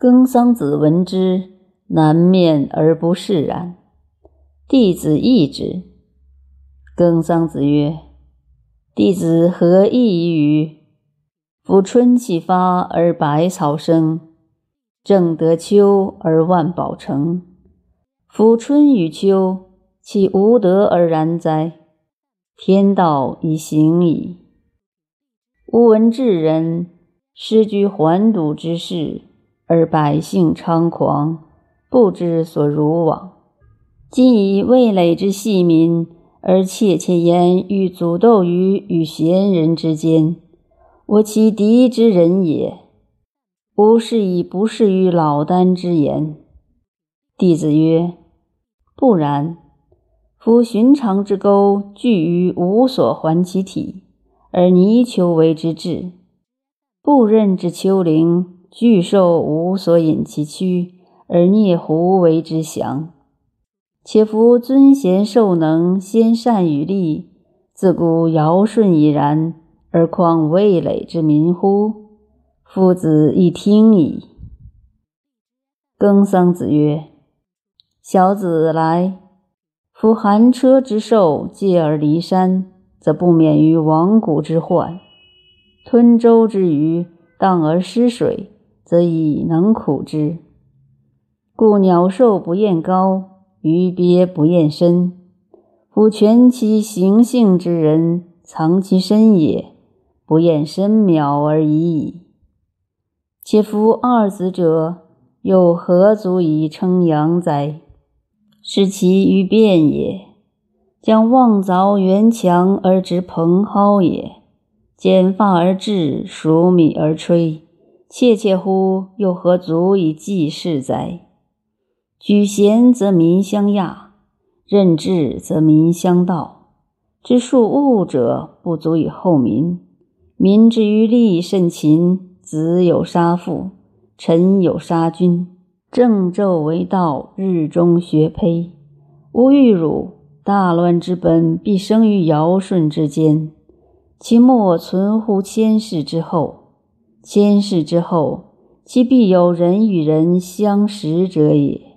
耕桑子闻之，南面而不释然。弟子异之。耕桑子曰：“弟子何异于？夫春气发而百草生，正得秋而万宝成。夫春与秋，岂无德而然哉？天道已行矣。吾闻至人失居环堵之事。”而百姓猖狂，不知所如往。今以味蕾之细民，而窃窃焉欲阻斗于与贤人之间，我其敌之人也。吾是以不适于老聃之言。弟子曰：不然。夫寻常之钩，聚于无所还其体，而泥鳅为之至；不任之丘陵。巨兽无所引其躯，而啮胡为之降。且夫尊贤受能，先善与利，自古尧舜已然，而况魏累之民乎？夫子亦听矣。耕桑子曰：“小子来。夫寒车之兽，借而离山，则不免于亡谷之患；吞舟之鱼，荡而失水。”则以能苦之，故鸟兽不厌高，鱼鳖不厌深。夫全其行性之人，藏其身也，不厌深渺而已矣。且夫二子者，又何足以称阳哉？是其于变也。将望凿圆墙而直蓬蒿也，剪发而治，黍米而炊。切切乎，又何足以济世哉？举贤则民相亚，任治则民相道。知数物者，不足以厚民。民之于利甚勤，子有杀父，臣有杀君。正昼为道，日中学胚。吾欲汝大乱之本，必生于尧舜之间，其莫存乎千世之后。先世之后，其必有人与人相识者也。